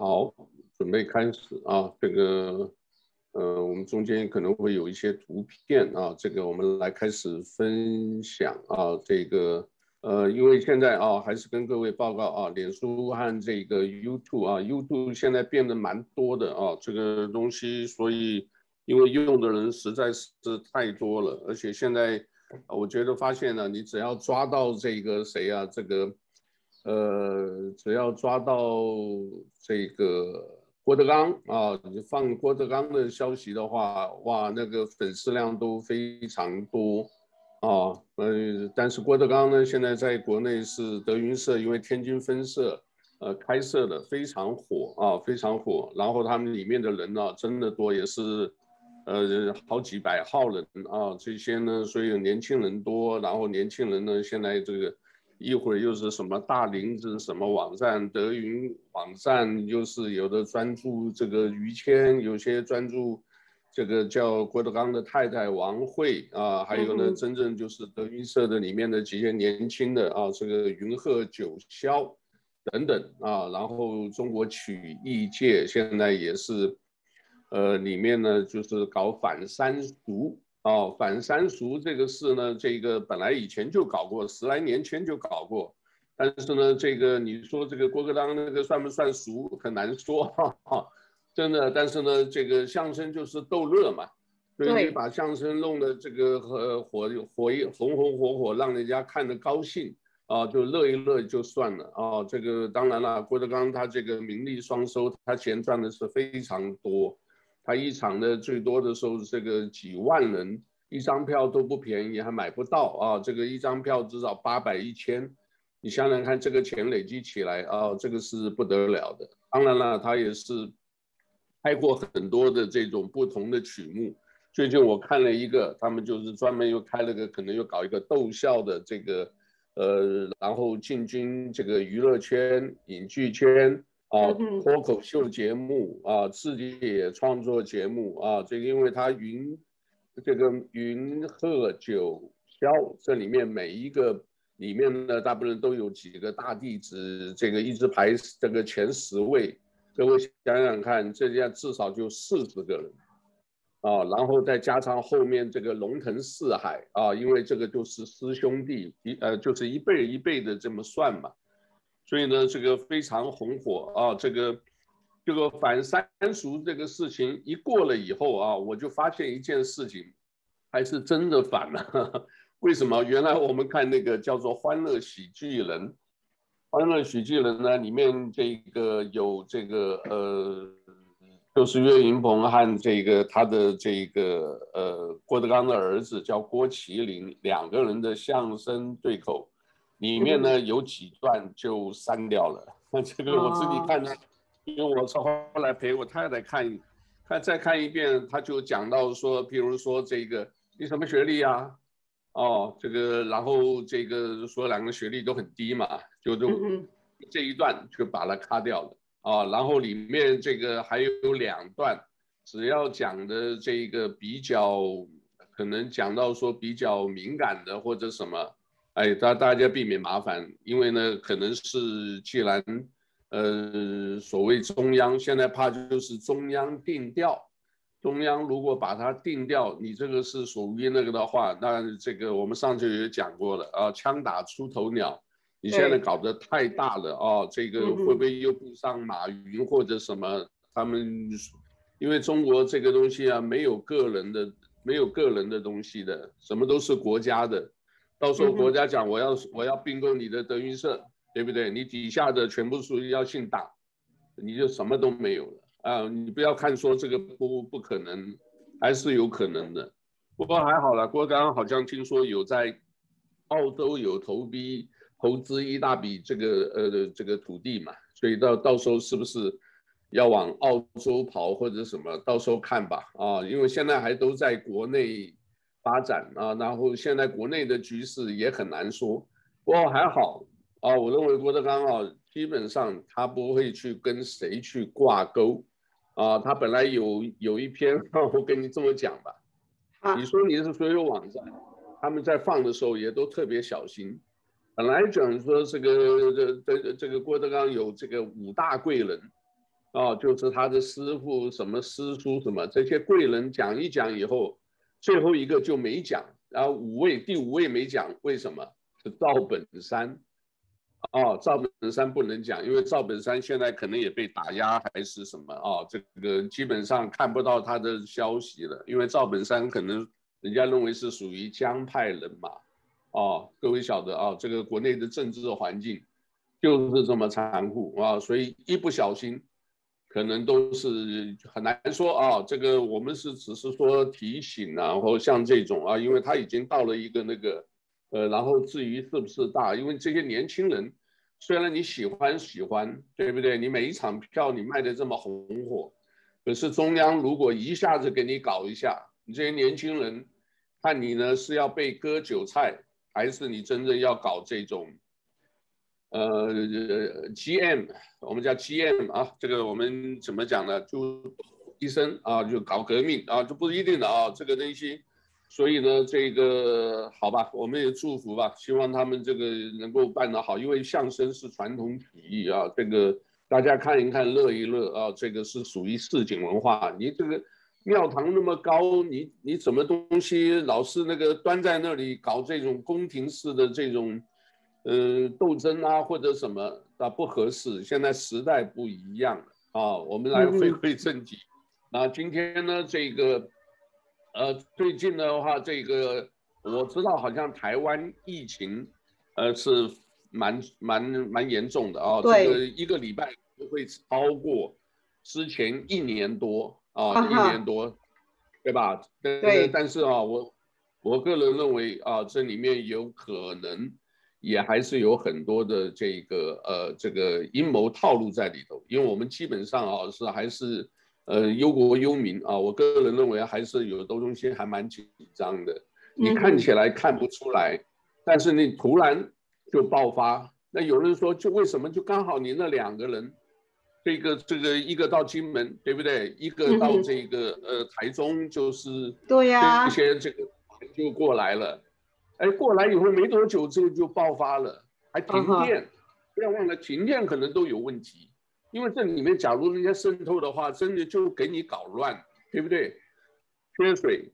好，准备开始啊。这个，呃，我们中间可能会有一些图片啊。这个，我们来开始分享啊。这个，呃，因为现在啊，还是跟各位报告啊，脸书和这个 YouTube 啊，YouTube 现在变得蛮多的啊。这个东西，所以因为用的人实在是太多了，而且现在我觉得发现呢，你只要抓到这个谁啊，这个。呃，只要抓到这个郭德纲啊，你放郭德纲的消息的话，哇，那个粉丝量都非常多啊。呃，但是郭德纲呢，现在在国内是德云社，因为天津分社呃开设的，非常火啊，非常火。然后他们里面的人呢，真的多，也是呃好几百号人啊。这些呢，所以年轻人多，然后年轻人呢，现在这个。一会儿又是什么大林子什么网站，德云网站，又是有的专注这个于谦，有些专注这个叫郭德纲的太太王慧啊，还有呢，真正就是德云社的里面的几些年轻的啊，这个云鹤九霄等等啊，然后中国曲艺界现在也是，呃，里面呢就是搞反三俗。哦，反三俗这个事呢，这个本来以前就搞过，十来年前就搞过，但是呢，这个你说这个郭德纲那个算不算俗，很难说哈哈，真的。但是呢，这个相声就是逗乐嘛，所以你把相声弄得这个和火火一红红火火，让人家看得高兴啊，就乐一乐就算了啊。这个当然了，郭德纲他这个名利双收，他钱赚的是非常多。他一场的最多的时候，这个几万人，一张票都不便宜，还买不到啊！这个一张票至少八百一千，你想想看，这个钱累积起来啊，这个是不得了的。当然了，他也是拍过很多的这种不同的曲目。最近我看了一个，他们就是专门又开了个，可能又搞一个逗笑的这个，呃，然后进军这个娱乐圈、影剧圈。啊，脱口秀节目啊，自己也创作节目啊，这个因为他云，这个云鹤九霄这里面每一个里面呢，大部分都有几个大弟子，这个一直排这个前十位，各位想想看，这样至少就四十个人，啊，然后再加上后面这个龙腾四海啊，因为这个就是师兄弟一呃就是一辈一辈的这么算嘛。所以呢，这个非常红火啊！这个这个反三俗这个事情一过了以后啊，我就发现一件事情，还是真的反了。为什么？原来我们看那个叫做《欢乐喜剧人》，《欢乐喜剧人》呢，里面这个有这个呃，就是岳云鹏和这个他的这个呃郭德纲的儿子叫郭麒麟两个人的相声对口。里面呢有几段就删掉了，这个我自己看的，因为我是后来陪我太太看，看再看一遍，他就讲到说，比如说这个你什么学历啊？哦，这个然后这个说两个学历都很低嘛，就就这一段就把它卡掉了啊。然后里面这个还有两段，只要讲的这个比较可能讲到说比较敏感的或者什么。哎，大大家避免麻烦，因为呢，可能是既然，呃，所谓中央现在怕就是中央定调，中央如果把它定调，你这个是属于那个的话，那这个我们上次也讲过了啊，枪打出头鸟，你现在搞得太大了啊，这个会不会又不上马云或者什么？他们因为中国这个东西啊，没有个人的，没有个人的东西的，什么都是国家的。到时候国家讲我要我要并购你的德云社，对不对？你底下的全部属于要姓党，你就什么都没有了啊！你不要看说这个不不可能，还是有可能的。不过还好了，郭刚刚好像听说有在澳洲有投币投资一大笔这个呃这个土地嘛，所以到到时候是不是要往澳洲跑或者什么？到时候看吧啊！因为现在还都在国内。发展啊，然后现在国内的局势也很难说，不过还好啊。我认为郭德纲啊，基本上他不会去跟谁去挂钩啊。他本来有有一篇，我跟你这么讲吧，你说你是所有网站，他们在放的时候也都特别小心。本来讲说这个这这这个郭德纲有这个五大贵人啊，就是他的师傅什么师叔什么这些贵人讲一讲以后，最后一个就没讲，然后五位第五位没讲，为什么？是赵本山。哦，赵本山不能讲，因为赵本山现在可能也被打压还是什么哦，这个基本上看不到他的消息了，因为赵本山可能人家认为是属于江派人嘛。哦，各位晓得啊，这个国内的政治环境就是这么残酷啊，所以一不小心，可能都是很难说啊。这个我们是只是说提醒啊，或像这种啊，因为他已经到了一个那个。呃，然后至于是不是大，因为这些年轻人，虽然你喜欢喜欢，对不对？你每一场票你卖的这么红火，可是中央如果一下子给你搞一下，你这些年轻人，看你呢是要被割韭菜，还是你真正要搞这种，呃，GM，我们叫 GM 啊，这个我们怎么讲呢？就一生啊，就搞革命啊，就不一定的啊，这个东西。所以呢，这个好吧，我们也祝福吧，希望他们这个能够办得好，因为相声是传统体育啊，这个大家看一看，乐一乐啊，这个是属于市井文化。你这个庙堂那么高，你你什么东西老是那个端在那里搞这种宫廷式的这种，呃，斗争啊或者什么啊不合适。现在时代不一样了啊，我们来回归正题。那今天呢，这个。呃，最近的话，这个我知道，好像台湾疫情，呃，是蛮蛮蛮严重的啊。对。这个一个礼拜会超过之前一年多啊，啊一年多，对吧？对。但是啊，我我个人认为啊，这里面有可能也还是有很多的这个呃这个阴谋套路在里头，因为我们基本上啊是还是。呃，忧国忧民啊，我个人认为还是有的东西还蛮紧张的。你看起来看不出来，嗯、但是你突然就爆发。那有人说，就为什么就刚好你那两个人，这个这个一个到金门，对不对？一个到这个、嗯、呃台中，就是对呀，一些这个就过来了。哎，过来以后没多久之后就爆发了，还停电。不要忘了，停电可能都有问题。因为这里面，假如人家渗透的话，真的就给你搞乱，对不对？缺水，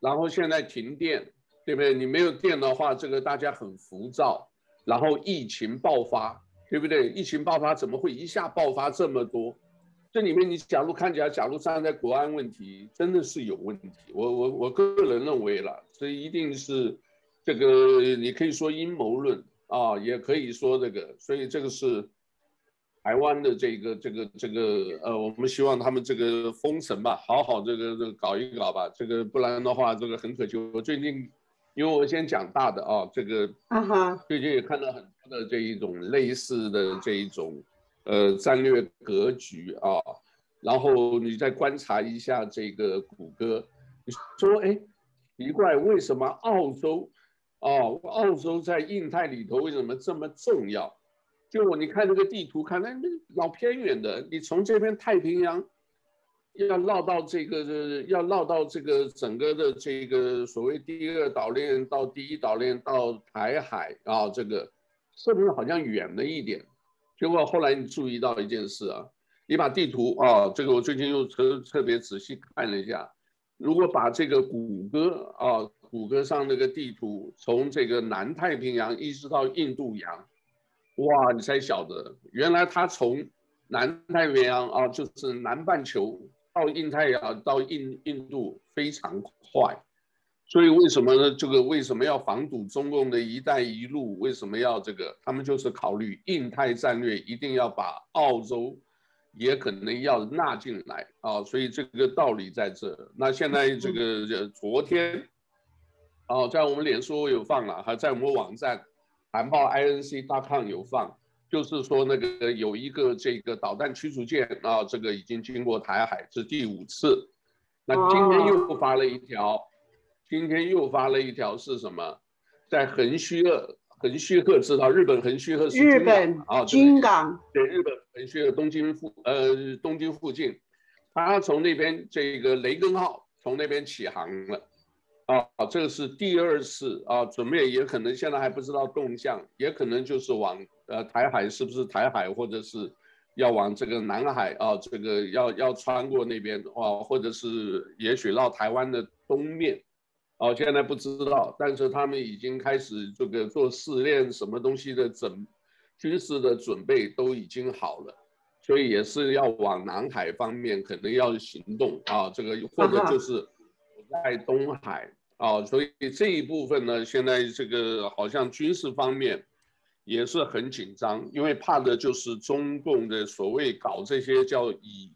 然后现在停电，对不对？你没有电的话，这个大家很浮躁，然后疫情爆发，对不对？疫情爆发怎么会一下爆发这么多？这里面你假如看起来，假如站在国安问题，真的是有问题。我我我个人认为了，这一定是这个，你可以说阴谋论啊，也可以说这个，所以这个是。台湾的这个这个这个呃，我们希望他们这个封神吧，好好这个这个搞一搞吧，这个不然的话，这个很可惜。我最近，因为我先讲大的啊，这个啊哈，最近也看到很多的这一种类似的这一种呃战略格局啊，然后你再观察一下这个谷歌，你说哎，奇怪，为什么澳洲哦，澳洲在印太里头为什么这么重要？就我你看这个地图，看那老偏远的，你从这边太平洋要绕到这个，要绕到这个整个的这个所谓第二岛链到第一岛链到台海啊，这个是不是好像远了一点？结果后来你注意到一件事啊，你把地图啊，这个我最近又特特别仔细看了一下，如果把这个谷歌啊，谷歌上那个地图从这个南太平洋一直到印度洋。哇，你才晓得，原来它从南太平洋啊，就是南半球到印太洋到印印度非常快，所以为什么呢？这个为什么要防堵中共的一带一路？为什么要这个？他们就是考虑印太战略，一定要把澳洲也可能要纳进来啊，所以这个道理在这。那现在这个昨天，哦，在我们脸书有放了，还在我们网站。韩报 INC.com 有放，就是说那个有一个这个导弹驱逐舰啊，这个已经经过台海是第五次。那今天又发了一条，今天又发了一条是什么？在横须贺，横须贺知道日本横须贺是日本啊，军港对日本横须贺东京附呃东京附近，他从那边这个雷根号从那边起航了。啊，这个是第二次啊，准备也可能现在还不知道动向，也可能就是往呃台海，是不是台海或者是要往这个南海啊，这个要要穿过那边啊，或者是也许绕台湾的东面，哦，现在不知道，但是他们已经开始这个做试炼，什么东西的准军事的准备都已经好了，所以也是要往南海方面可能要行动啊，这个或者就是在东海啊，所以这一部分呢，现在这个好像军事方面。也是很紧张，因为怕的就是中共的所谓搞这些叫以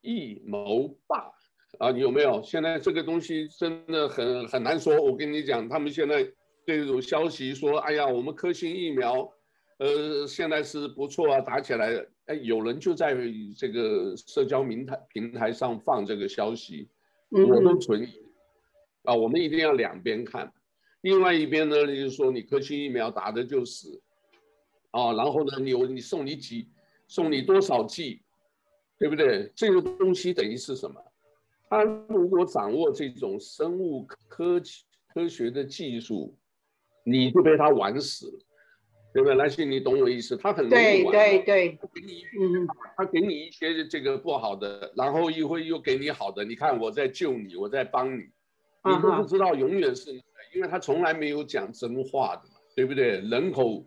夷谋霸啊，有没有？现在这个东西真的很很难说。我跟你讲，他们现在这种消息说，哎呀，我们科兴疫苗，呃，现在是不错啊，打起来了。哎，有人就在这个社交平台平台上放这个消息，我都存疑啊。我们一定要两边看，另外一边呢，就是说你科兴疫苗打的就死。啊，然后呢，你我你送你几，送你多少剂，对不对？这个东西等于是什么？他如果掌握这种生物科科学的技术，你就被他玩死了，对不对？来信，你懂我意思？他很容易玩，对对对，他给你，嗯，他给你一些这个不好的，然后一会又给你好的。你看我在救你，我在帮你，你都不知道永远是，因为他从来没有讲真话的，对不对？人口。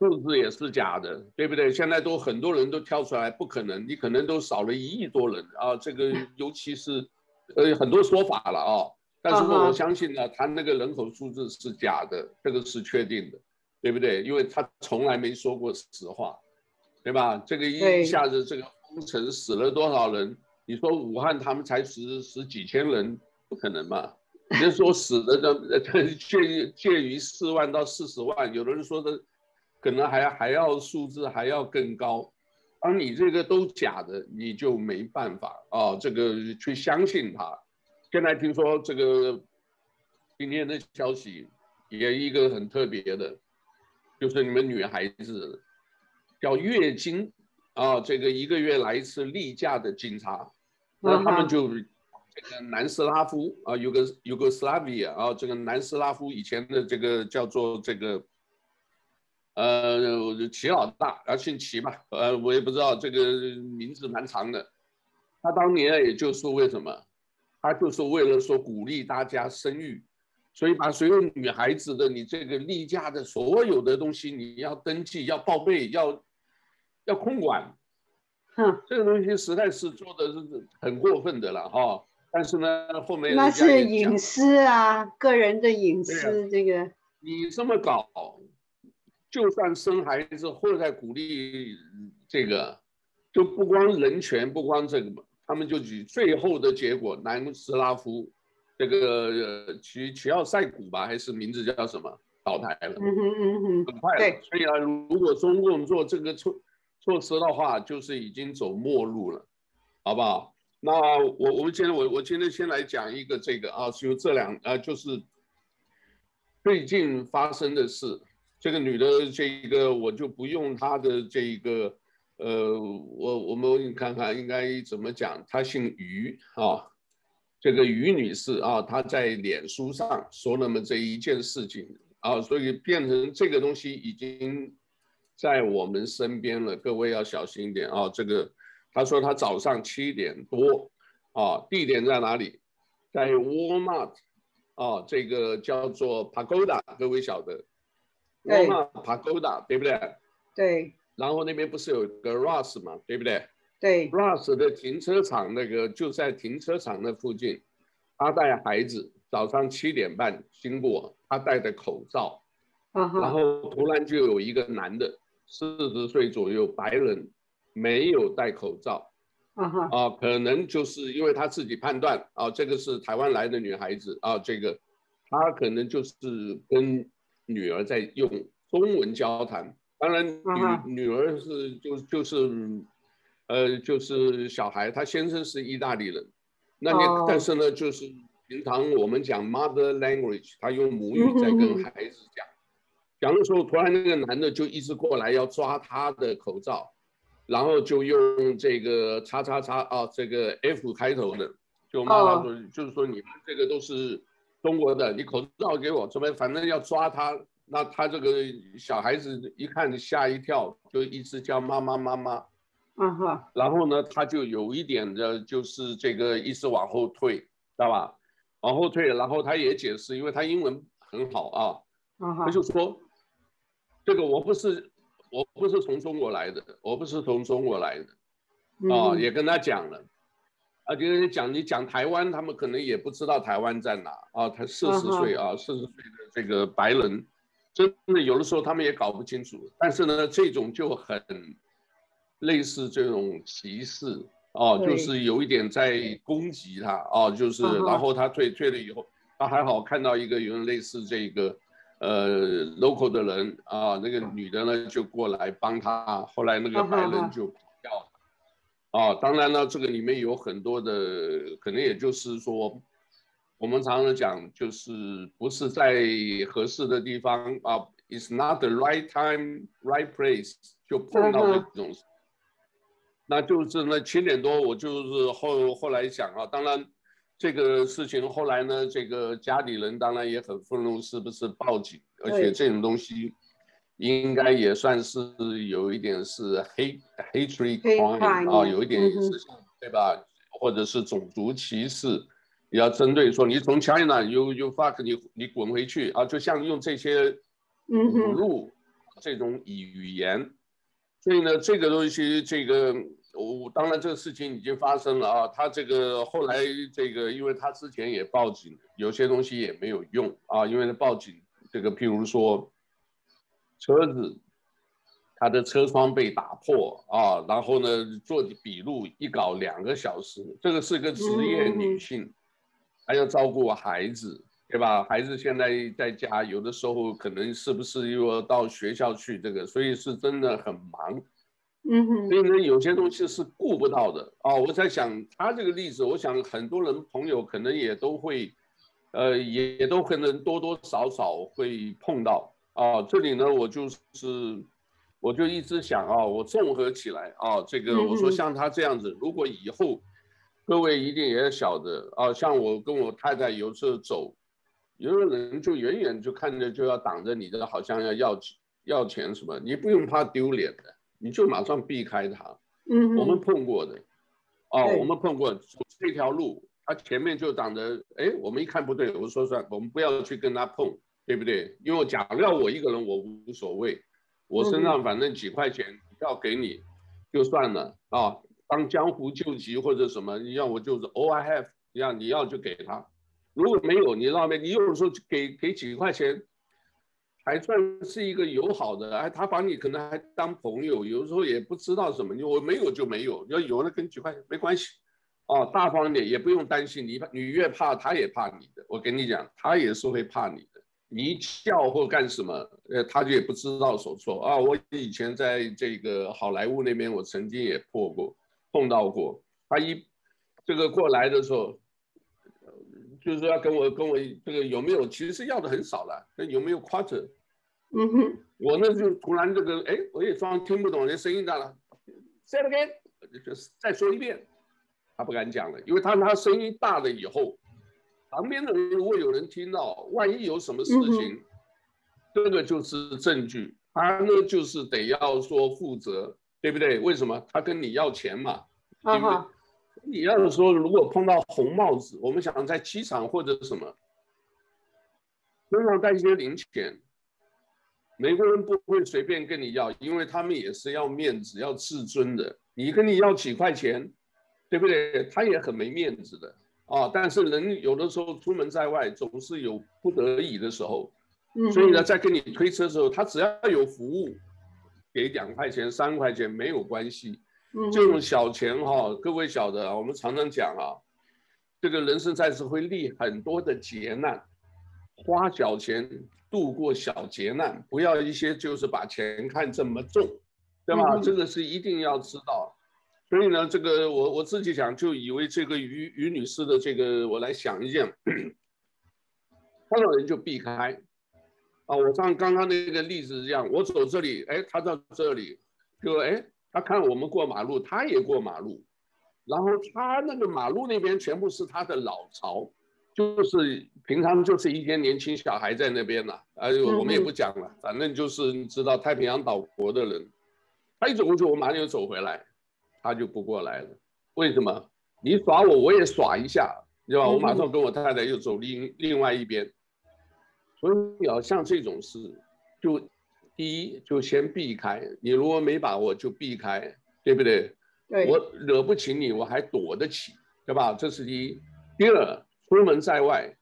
数字也是假的，对不对？现在都很多人都跳出来，不可能，你可能都少了一亿多人啊！这个 尤其是，呃，很多说法了啊。但是我相信呢，他那个人口数字是假的，这个是确定的，对不对？因为他从来没说过实话，对吧？这个一下子这个封城死了多少人？你说武汉他们才十十几千人，不可能嘛？人说死的这介介于四万到四十万，有的人说的。可能还还要数字还要更高，而你这个都假的，你就没办法啊，这个去相信他。现在听说这个今天的消息也一个很特别的，就是你们女孩子叫月经啊，这个一个月来一次例假的警察，那他们就这个南斯拉夫啊，有个有个斯拉维亚啊，这个南斯拉夫以前的这个叫做这个。呃，齐老大，啊，姓齐嘛，呃，我也不知道这个名字蛮长的。他当年也就是说为什么，他就是为了说鼓励大家生育，所以把所有女孩子的你这个例假的所有的东西你要登记，要报备，要要控管。哼，这个东西实在是做的是很过分的了哈。但是呢，后面那是隐私啊，个人的隐私，这个你这么搞。就算生孩子或者鼓励这个，就不光人权，不光这个嘛，他们就以最后的结果，南斯拉夫这个齐齐奥塞古吧，还是名字叫什么，倒台了，嗯哼嗯哼，很快了。所以啊，如果中共做这个措措施的话，就是已经走末路了，好不好？那我我们今天我我今天先来讲一个这个啊，就这两啊，就是最近发生的事。这个女的，这一个我就不用她的这一个，呃，我我们看看应该怎么讲。她姓于啊，这个于女士啊，她在脸书上说那么这一件事情啊，所以变成这个东西已经在我们身边了。各位要小心一点啊。这个她说他早上七点多啊，地点在哪里？在 Walmart 啊，这个叫做 Pagoda，各位晓得。，Walmart Pagoda，对不对？对。然后那边不是有个 Ross 嘛，对不对？对。Ross 的停车场那个就在停车场那附近。他带孩子早上七点半经过，他戴着口罩。Uh huh. 然后突然就有一个男的，四十岁左右，白人，没有戴口罩。Uh. 啊，可能就是因为他自己判断啊，这个是台湾来的女孩子啊，这个他可能就是跟。女儿在用中文交谈，当然女、uh huh. 女儿是就就是，呃，就是小孩，他先生是意大利人，那你、uh huh. 但是呢，就是平常我们讲 mother language，他用母语在跟 孩子讲，讲的时候，突然那个男的就一直过来要抓他的口罩，然后就用这个叉叉叉啊，这个 F 开头的，就骂他说，就是说你们这个都是。中国的，你口罩给我，准备反正要抓他，那他这个小孩子一看吓一跳，就一直叫妈妈妈妈。嗯哼。然后呢，他就有一点的，就是这个一直往后退，知道吧？往后退，然后他也解释，因为他英文很好啊。嗯哼。他就说，这个我不是，我不是从中国来的，我不是从中国来的。啊，也跟他讲了。啊，就是讲你讲台湾，他们可能也不知道台湾在哪啊。他四十岁啊，四十岁的这个白人，真的有的时候他们也搞不清楚。但是呢，这种就很类似这种歧视啊，就是有一点在攻击他啊，就是然后他退退了以后，他还好看到一个有人类似这个呃 local 的人啊，那个女的呢就过来帮他，后来那个白人就跑掉了。啊，当然了，这个里面有很多的，可能也就是说，我们常常讲，就是不是在合适的地方啊，It's not the right time, right place，就碰到这种，那就是那七点多，我就是后后来想啊，当然这个事情后来呢，这个家里人当然也很愤怒，是不是报警？而且这种东西。应该也算是有一点是 hate hatred crime 啊，有一点是对吧？或者是种族歧视，要针对说你从 China，you you fuck，你你滚回去啊！就像用这些侮辱这种语言，所以呢，这个东西，这个我当然这个事情已经发生了啊。他这个后来这个，因为他之前也报警，有些东西也没有用啊，因为他报警这个，譬如说。车子，他的车窗被打破啊，然后呢，做笔录一搞两个小时，这个是个职业女性，还要照顾孩子，对吧？孩子现在在家，有的时候可能是不是又要到学校去，这个，所以是真的很忙。嗯哼，所以呢，有些东西是顾不到的啊。我在想他这个例子，我想很多人朋友可能也都会，呃，也也都可能多多少少会碰到。啊，这里呢，我就是，我就一直想啊，我综合起来啊，这个我说像他这样子，如果以后各位一定也晓得啊，像我跟我太太有时候走，有的人就远远就看着就要挡着你的，好像要要要钱什么，你不用怕丢脸的，你就马上避开他。嗯，我们碰过的，哦，我们碰过这条路，他前面就挡着，哎，我们一看不对，我说算，我们不要去跟他碰。对不对？因为假料我一个人我无所谓，我身上反正几块钱要给你，就算了啊。当江湖救急或者什么，你要我就是 all I have，你要你要就给他。如果没有，你那边你有时候给给几块钱，还算是一个友好的，哎，他把你可能还当朋友，有时候也不知道什么，你我没有就没有，要有了跟几块没关系，啊，大方点也不用担心，你你越怕他也怕你的，我跟你讲，他也是会怕你的。你一叫或干什么，呃，他就也不知道所措啊。我以前在这个好莱坞那边，我曾经也破过，碰到过。他一这个过来的时候，就是说要跟我跟我这个有没有，其实是要的很少了。那有没有 quarter？嗯哼，我呢就突然这个，哎，我也装听不懂，那声音大了，say again，就是再说一遍，他不敢讲了，因为他他声音大了以后。旁边的人如果有人听到，万一有什么事情，这个就是证据，他呢就是得要说负责，对不对？为什么？他跟你要钱嘛，对不对？你要是说如果碰到红帽子，我们想在机场或者什么，身上带一些零钱，美国人不会随便跟你要，因为他们也是要面子、要自尊的。你跟你要几块钱，对不对？他也很没面子的。啊，但是人有的时候出门在外，总是有不得已的时候，所以呢，在跟你推车的时候，他只要有服务，给两块钱、三块钱没有关系。这种小钱哈，各位晓得，我们常常讲啊，这个人生在世会历很多的劫难，花小钱度过小劫难，不要一些就是把钱看这么重，对吧？这个是一定要知道。所以呢，这个我我自己讲，就以为这个于于女士的这个，我来想一件，碰到人就避开，啊，我像刚刚那个例子一样，我走这里，哎，他到这里，就哎，他看我们过马路，他也过马路，然后他那个马路那边全部是他的老巢，就是平常就是一些年轻小孩在那边了，哎，我们也不讲了，反正就是你知道太平洋岛国的人，他一走过去，我马上就走回来，他就不过来了。为什么？你耍我，我也耍一下，对吧？我马上跟我太太又走另另外一边。所以要像这种事，就第一就先避开。你如果没把握，就避开，对不对？对。我惹不起你，我还躲得起，对吧？这是第一。第二，出门在外，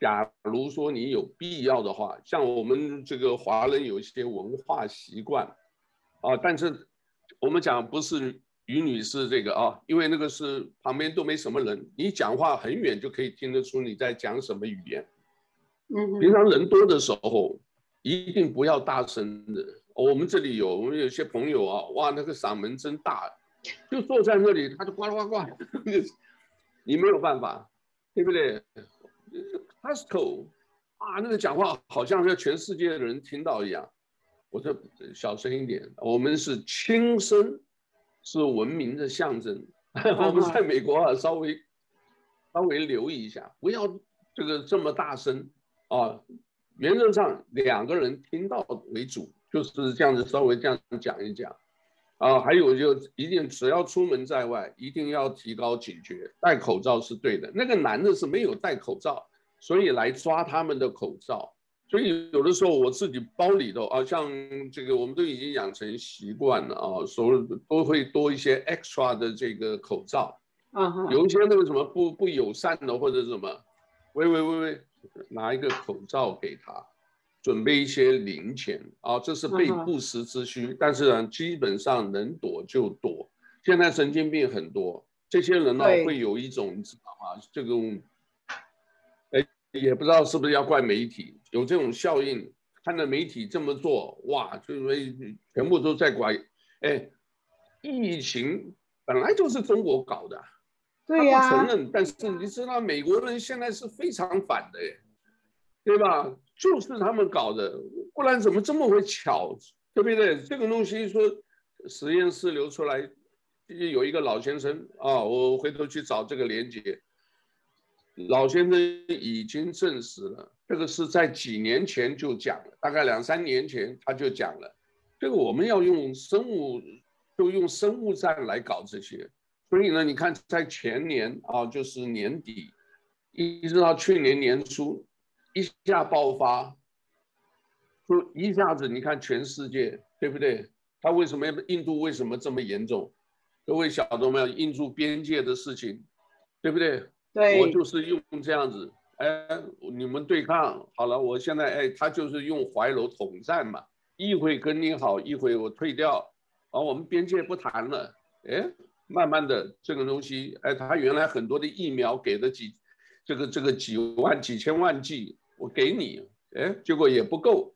假如说你有必要的话，像我们这个华人有一些文化习惯，啊，但是我们讲不是于女士这个啊，因为那个是旁边都没什么人，你讲话很远就可以听得出你在讲什么语言。嗯，平常人多的时候，一定不要大声的。我们这里有，我们有些朋友啊，哇，那个嗓门真大，就坐在那里，他就呱呱呱，你没有办法，对不对？Costco 啊，那个讲话好像是全世界的人听到一样。我说小声一点，我们是轻声，是文明的象征。我们在美国啊，稍微稍微留意一下，不要这个这么大声。啊，原则上两个人听到为主，就是这样子，稍微这样讲一讲。啊，还有就一定只要出门在外，一定要提高警觉，戴口罩是对的。那个男的是没有戴口罩，所以来抓他们的口罩。所以有的时候我自己包里头啊，像这个我们都已经养成习惯了啊，所以都会多一些 extra 的这个口罩。啊，有一些那个什么不不友善的或者什么，喂喂喂喂。拿一个口罩给他，准备一些零钱啊，这是备不时之需。但是呢，基本上能躲就躲。现在神经病很多，这些人呢会有一种你知道吗？这种，哎，也不知道是不是要怪媒体，有这种效应。看到媒体这么做，哇，就全部都在怪。哎，疫情本来就是中国搞的。对呀、啊，他不承认，但是你知道美国人现在是非常反的，对吧？就是他们搞的，不然怎么这么会巧，对不对？这个东西说实验室流出来，有一个老先生啊，我回头去找这个连接，老先生已经证实了，这个是在几年前就讲了，大概两三年前他就讲了，这个我们要用生物，就用生物战来搞这些。所以呢，你看，在前年啊，就是年底，一直到去年年初，一下爆发，就一下子，你看全世界，对不对？他为什么印度为什么这么严重？各位晓得没有？印度边界的事情，对不对？对。我就是用这样子，哎，你们对抗好了，我现在哎，他就是用怀柔统战嘛，一会跟你好，一会我退掉，啊我们边界不谈了，哎。慢慢的，这个东西，哎，他原来很多的疫苗给的几，这个这个几万几千万剂，我给你，哎，结果也不够，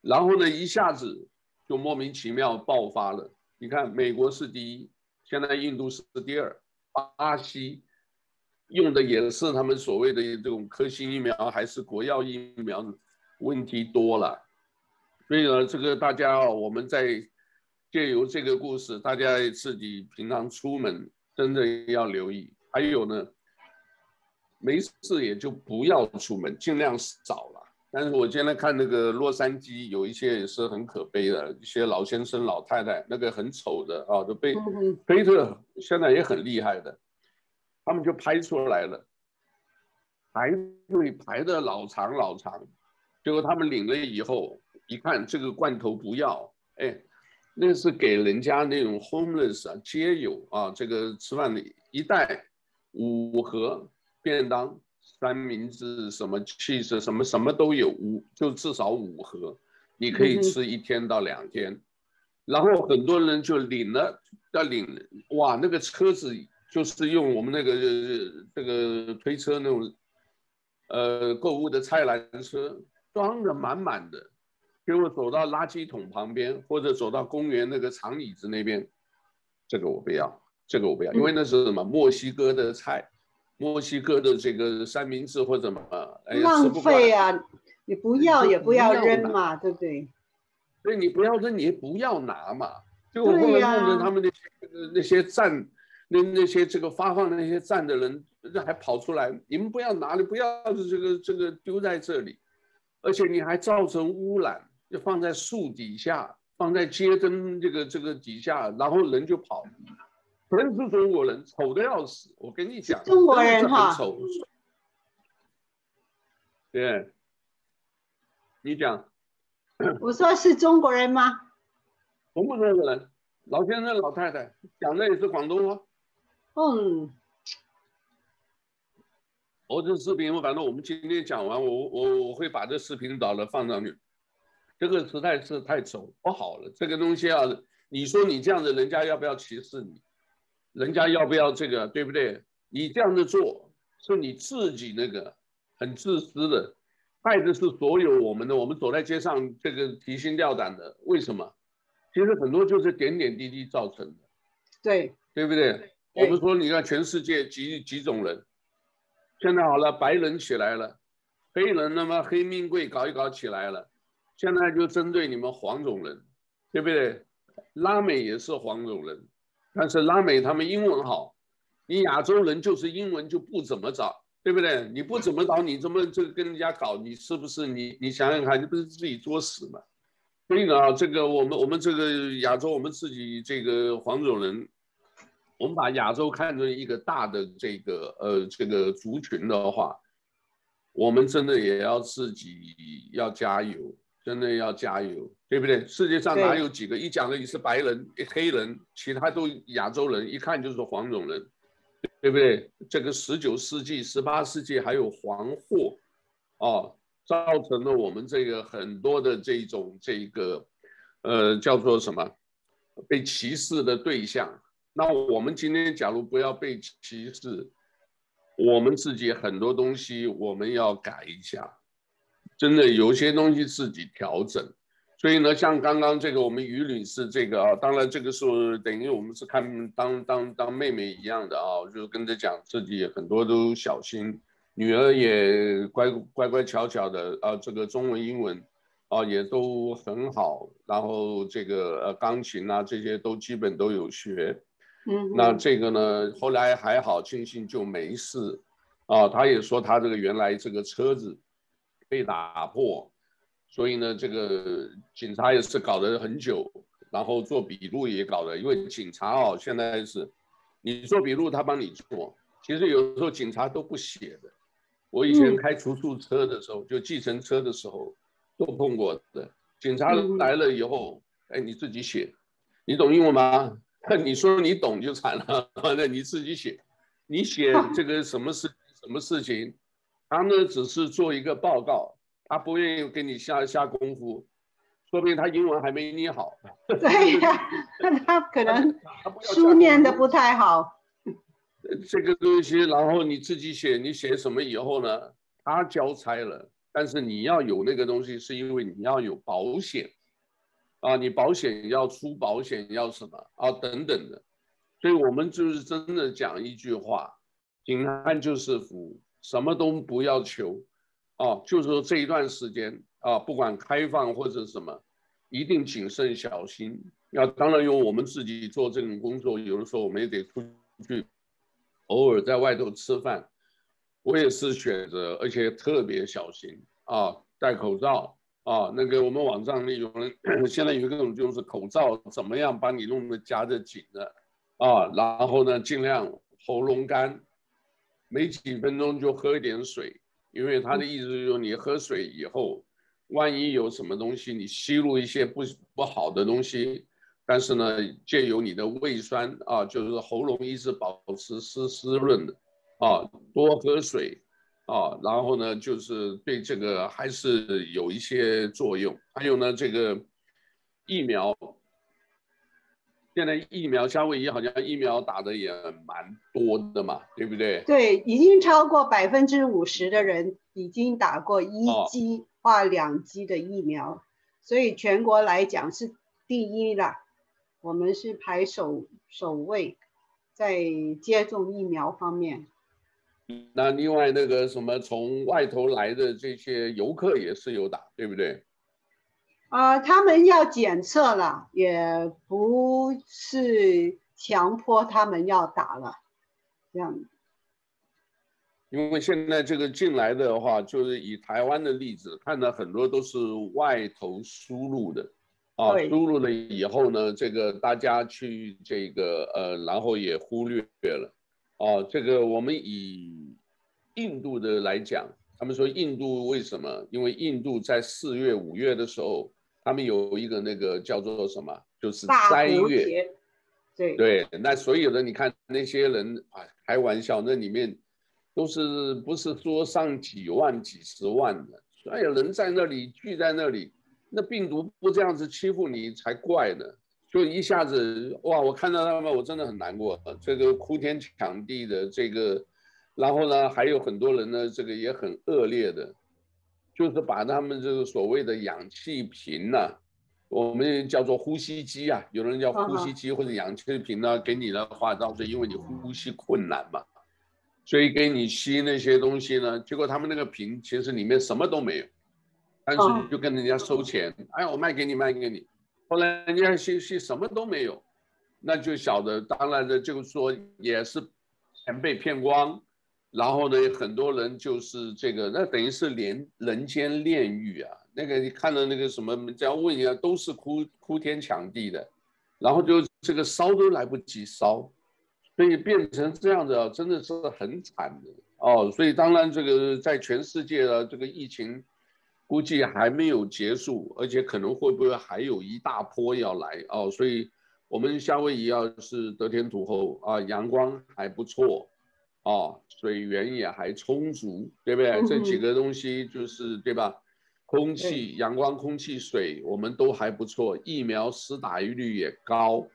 然后呢，一下子就莫名其妙爆发了。你看，美国是第一，现在印度是第二，巴西用的也是他们所谓的这种科兴疫苗还是国药疫苗，问题多了。所以呢，这个大家我们在。借由这个故事，大家自己平常出门真的要留意。还有呢，没事也就不要出门，尽量少了。但是我今天看那个洛杉矶，有一些也是很可悲的，一些老先生、老太太，那个很丑的啊，都被推特现在也很厉害的，他们就拍出来了，排队排的老长老长，结果他们领了以后，一看这个罐头不要，哎。那是给人家那种 homeless 啊，街友啊，这个吃饭的一袋五盒便当，三明治什么 cheese 什么什么都有，五就至少五盒，你可以吃一天到两天。然后很多人就领了，要领哇，那个车子就是用我们那个这个推车那种，呃，购物的菜篮车装的满满的。给我走到垃圾桶旁边，或者走到公园那个长椅子那边，这个我不要，这个我不要，因为那是什么墨西哥的菜，墨西哥的这个三明治或者什么，哎呀，浪费啊！你不要也不要扔嘛，对不对？所以你不要扔，你也不要拿嘛。就后来弄得他们那些那些站，那那些这个发放那些站的人这还跑出来，你们不要拿，你不要这个这个丢在这里，而且你还造成污染，就放在树底下，放在街灯这个这个底下，然后人就跑。全是中国人，丑的要死。我跟你讲，中国人哈，丑。对，你讲。我说是中国人吗？中不中国人？老先生、老太太讲的也是广东话。嗯。我这视频，反正我们今天讲完，我我我会把这视频导了放上去。这个实在是太丑，不好了。这个东西啊，你说你这样子，人家要不要歧视你？人家要不要这个，对不对？你这样子做是你自己那个很自私的，害的是所有我们的。我们走在街上，这个提心吊胆的，为什么？其实很多就是点点滴滴造成的，对，对不对？对，我们说，你看全世界几几种人，现在好了，白人起来了，黑人那么黑命贵搞一搞起来了，现在就针对你们黄种人，对不对？拉美也是黄种人。但是拉美他们英文好，你亚洲人就是英文就不怎么着，对不对？你不怎么着，你怎么这个跟人家搞？你是不是你？你想想看，你不是自己作死吗？所以呢，这个我们我们这个亚洲，我们自己这个黄种人，我们把亚洲看成一个大的这个呃这个族群的话，我们真的也要自己要加油。真的要加油，对不对？世界上哪有几个一讲的你是白人、一黑人，其他都亚洲人，一看就是黄种人，对不对？这个十九世纪、十八世纪还有黄祸，哦，造成了我们这个很多的这种这个，呃，叫做什么？被歧视的对象。那我们今天假如不要被歧视，我们自己很多东西我们要改一下。真的有些东西自己调整，所以呢，像刚刚这个我们于女士这个啊，当然这个是等于我们是看当当当妹妹一样的啊，就是跟着讲自己很多都小心，女儿也乖乖乖巧巧的啊，这个中文英文啊也都很好，然后这个呃钢琴啊这些都基本都有学，嗯，那这个呢后来还好，庆幸就没事啊，他也说他这个原来这个车子。被打破，所以呢，这个警察也是搞了很久，然后做笔录也搞了，因为警察哦，现在是你做笔录，他帮你做。其实有时候警察都不写的。我以前开出租车的时候，就计程车的时候，都碰过的。警察来了以后，哎，你自己写，你懂英文吗？你说你懂就惨了，那你自己写，你写 这个什么事什么事情。他呢，只是做一个报告，他不愿意给你下下功夫，说不定他英文还没你好。对呀、啊，那他可能书念的不太好。这个东西，然后你自己写，你写什么以后呢？他交差了，但是你要有那个东西，是因为你要有保险啊，你保险要出保险要什么啊等等的，所以我们就是真的讲一句话，平安就是福。什么都不要求，啊，就是说这一段时间啊，不管开放或者什么，一定谨慎小心。要当然有我们自己做这种工作，有的时候我们也得出去，偶尔在外头吃饭，我也是选择，而且特别小心啊，戴口罩啊。那个我们网上那种人，现在有一种就是口罩怎么样把你弄得夹得紧的啊，然后呢，尽量喉咙干。没几分钟就喝一点水，因为他的意思就是说，你喝水以后，万一有什么东西你吸入一些不不好的东西，但是呢，借由你的胃酸啊，就是喉咙一直保持湿湿润的啊，多喝水啊，然后呢，就是对这个还是有一些作用。还有呢，这个疫苗。现在疫苗，夏威夷好像疫苗打的也蛮多的嘛，对不对？对，已经超过百分之五十的人已经打过一剂或两剂的疫苗，哦，所以全国来讲是第一了。我们是排首首位，在接种疫苗方面。那另外那个什么从外头来的这些游客也是有打，对不对？啊、呃，他们要检测了，也不是强迫他们要打了，这样。因为现在这个进来的话，就是以台湾的例子，看到很多都是外头输入的，啊，输入了以后呢，这个大家去这个呃，然后也忽略了，啊，这个我们以印度的来讲，他们说印度为什么？因为印度在四月、五月的时候，他们有一个那个叫做什么，就是斋月，对对，那所有的你看那些人啊，开玩笑，那里面。都是不是说上几万、几十万的，所有人在那里聚在那里，那病毒不这样子欺负你才怪呢。就一下子哇，我看到他们，我真的很难过。这个哭天抢地的这个，然后呢，还有很多人呢，这个也很恶劣的，就是把他们这个所谓的氧气瓶呢、啊，我们叫做呼吸机啊，有人叫呼吸机或者氧气瓶呢，给你的话，到时候因为你呼吸困难嘛。所以给你吸那些东西呢，结果他们那个瓶其实里面什么都没有，但是你就跟人家收钱，哎，我卖给你，卖给你。后来人家吸吸什么都没有，那就晓得，当然的就是说也是钱被骗光，然后呢，很多人就是这个，那等于是连人间炼狱啊。那个你看到那个什么，只要问一下，都是哭哭天抢地的，然后就这个烧都来不及烧。所以变成这样子啊真的是很惨的哦。所以当然，这个在全世界的这个疫情估计还没有结束，而且可能会不会还有一大波要来哦。所以我们夏威夷要是得天独厚啊，阳光还不错哦，水源也还充足，对不对？这几个东西就是对吧？空气、阳光、空气、水，我们都还不错，疫苗施打率也高。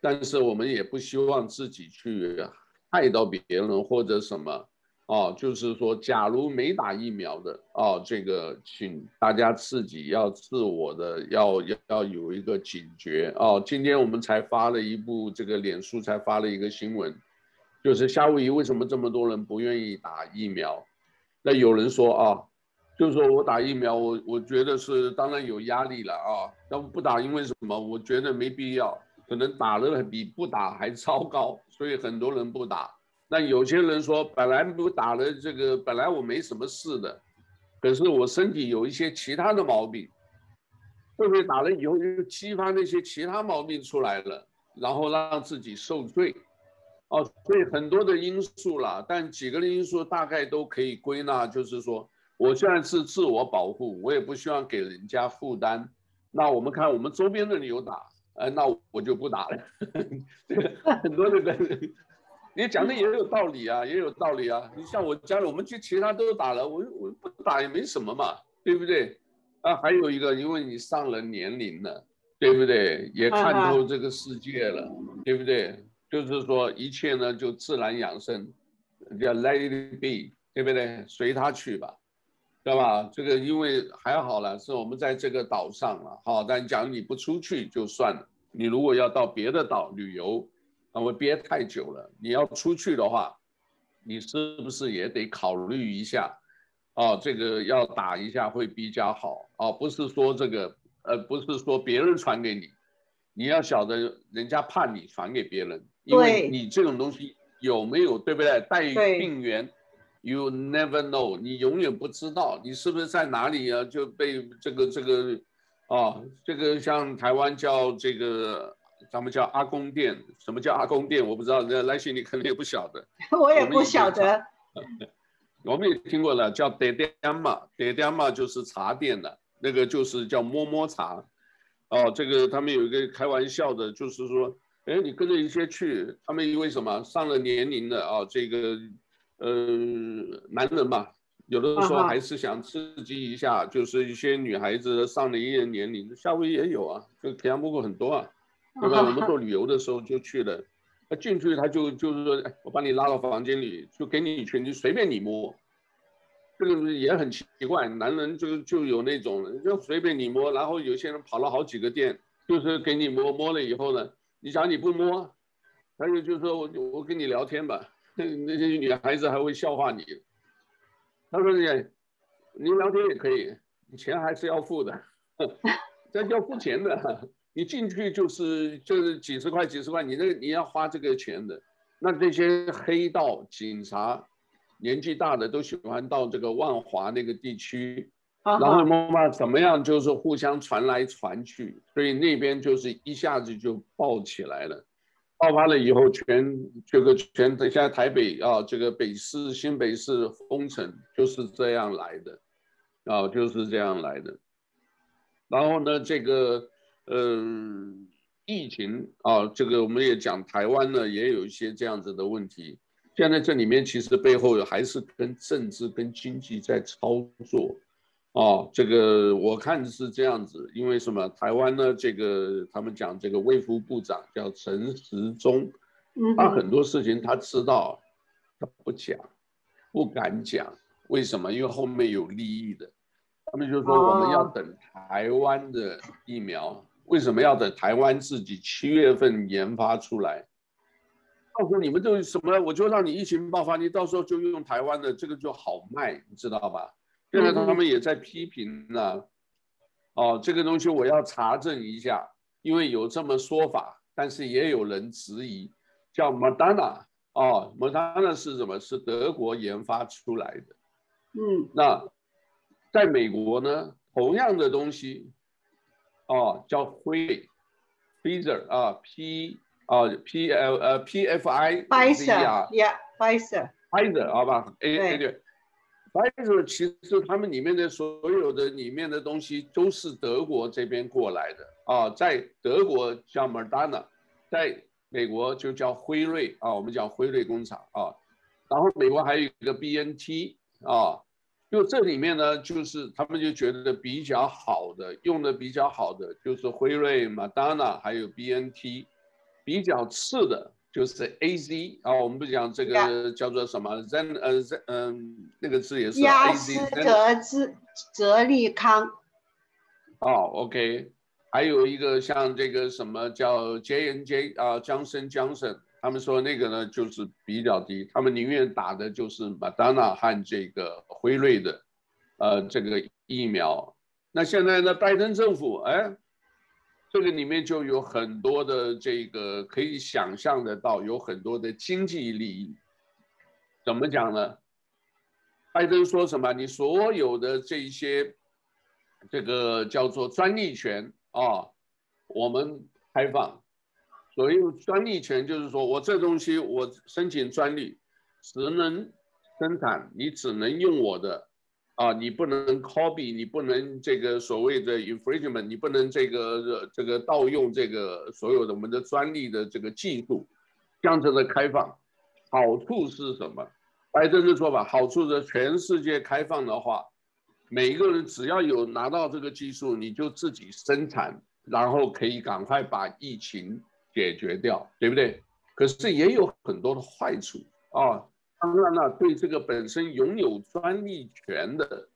但是我们也不希望自己去害到别人或者什么，哦，就是说，假如没打疫苗的，哦，这个请大家自己要自我的要要要有一个警觉，哦，今天我们才发了一部这个脸书才发了一个新闻，就是夏威夷为什么这么多人不愿意打疫苗？那有人说啊，就是说我打疫苗，我我觉得是当然有压力了啊，要不打因为什么？我觉得没必要。可能打了比不打还糟糕，所以很多人不打。那有些人说，本来不打了这个，本来我没什么事的，可是我身体有一些其他的毛病，会不会打了以后就激发那些其他毛病出来了，然后让自己受罪？哦，所以很多的因素啦，但几个的因素大概都可以归纳，就是说，我现在是自我保护，我也不希望给人家负担。那我们看我们周边的人有打。哎，那我就不打了。这个很多的人，你讲的也有道理啊，也有道理啊。你像我家里，我们就其他都打了，我我不打也没什么嘛，对不对？啊，还有一个，因为你上了年龄了，对不对？也看透这个世界了，对不对？就是说一切呢就自然养生，叫 let it be，对不对？随他去吧。对吧？这个因为还好了，是我们在这个岛上了，好，但假如你不出去就算了。你如果要到别的岛旅游，那么憋太久了。你要出去的话，你是不是也得考虑一下？哦，这个要打一下会比较好。哦，不是说这个，呃，不是说别人传给你，你要晓得人家怕你传给别人，因为你这种东西有没有，对不对？带病源。You never know，你永远不知道你是不是在哪里啊？就被这个这个，啊，这个像台湾叫这个，咱们叫阿公店。什么叫阿公店？我不知道，那来信你可能也不晓得。我也不晓得。我们也听过了，叫爹爹嘛，爹爹嘛就是茶店的，那个就是叫摸摸茶。哦，这个他们有一个开玩笑的，就是说，哎，你跟着一些去，他们因为什么上了年龄的啊，这个。呃，男人嘛，有的时候还是想刺激一下，就是一些女孩子上了一定年龄，夏威夷也有啊，就田洋木很多啊，对吧？我们做旅游的时候就去了，他进去他就就是说，哎，我把你拉到房间里，就给你一拳，就随便你摸，这个也很奇怪，男人就就有那种，就随便你摸，然后有些人跑了好几个店，就是给你摸摸了以后呢，你想你不摸，他就就说我我跟你聊天吧。那些女孩子还会笑话你，他说：“你你聊天也可以，钱还是要付的，这要付钱的。你进去就是就是几十块几十块，你那你要花这个钱的。那这些黑道警察年纪大的都喜欢到这个万华那个地区，然后嘛怎么样，就是互相传来传去，所以那边就是一下子就爆起来了。爆发了以后，全这个全现在台北啊，这个北市新北市封城就是这样来的，啊，就是这样来的。然后呢，这个呃疫情啊，这个我们也讲台湾呢也有一些这样子的问题。现在这里面其实背后还是跟政治跟经济在操作。哦，这个我看是这样子，因为什么？台湾呢，这个他们讲这个卫福部长叫陈时中，他很多事情他知道，他不讲，不敢讲，为什么？因为后面有利益的，他们就说我们要等台湾的疫苗，为什么要等台湾自己七月份研发出来？到时候你们就什么，我就让你疫情爆发，你到时候就用台湾的，这个就好卖，你知道吧？现在他们也在批评呢，哦，这个东西我要查证一下，因为有这么说法，但是也有人质疑，叫 Moderna 哦，Moderna 是什么？是德国研发出来的。嗯，那在美国呢，同样的东西，哦，叫辉，Pfizer 啊，P 啊，P L 呃 P F I Pfizer，Yeah，Pfizer，Pfizer，好吧，A A 对。反正其实他们里面的所有的里面的东西都是德国这边过来的啊，在德国叫 Moderna，在美国就叫辉瑞啊，我们叫辉瑞工厂啊，然后美国还有一个 BNT 啊，就这里面呢，就是他们就觉得比较好的，用的比较好的就是辉瑞、Moderna 还有 BNT，比较次的。就是 A Z 啊，我们不讲这个叫做什么 Zen 呃 Zen 嗯那个字也是亚斯德兹泽利康。哦，OK，还有一个像这个什么叫 J N J 啊，Johnson Johnson，他们说那个呢就是比较低，他们宁愿打的就是 Moderna 和这个辉瑞的呃这个疫苗。那现在呢，拜登政府哎。这个里面就有很多的这个可以想象得到，有很多的经济利益。怎么讲呢？拜登说什么？你所有的这一些这个叫做专利权啊，我们开放。所谓专利权就是说我这东西我申请专利，只能生产，你只能用我的。啊，你不能 copy，你不能这个所谓的 infringement，你不能这个这个盗用这个所有的我们的专利的这个技术，这样子的开放，好处是什么？拜登的说法，好处是全世界开放的话，每一个人只要有拿到这个技术，你就自己生产，然后可以赶快把疫情解决掉，对不对？可是也有很多的坏处啊。当然了，对这个本身拥有专利权的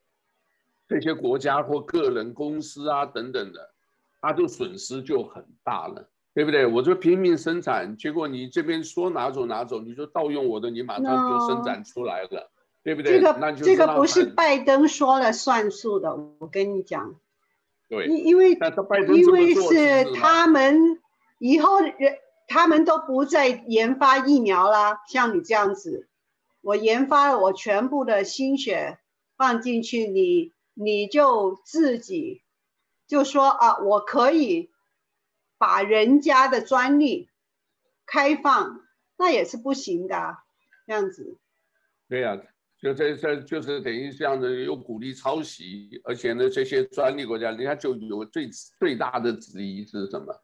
这些国家或个人、公司啊等等的，它的损失就很大了，对不对？我就拼命生产，结果你这边说拿走拿走，你就盗用我的，你马上就生产出来了，no, 对不对？这个这个不是拜登说了算数的，我跟你讲。对，因因为因为是他们以后人他们都不再研发疫苗啦，像你这样子。我研发了，我全部的心血放进去，你你就自己就说啊，我可以把人家的专利开放，那也是不行的，这样子。对呀、就这这就是等于这样子，又鼓励抄袭，而且呢，这些专利国家人家就有最最大的质疑是什么？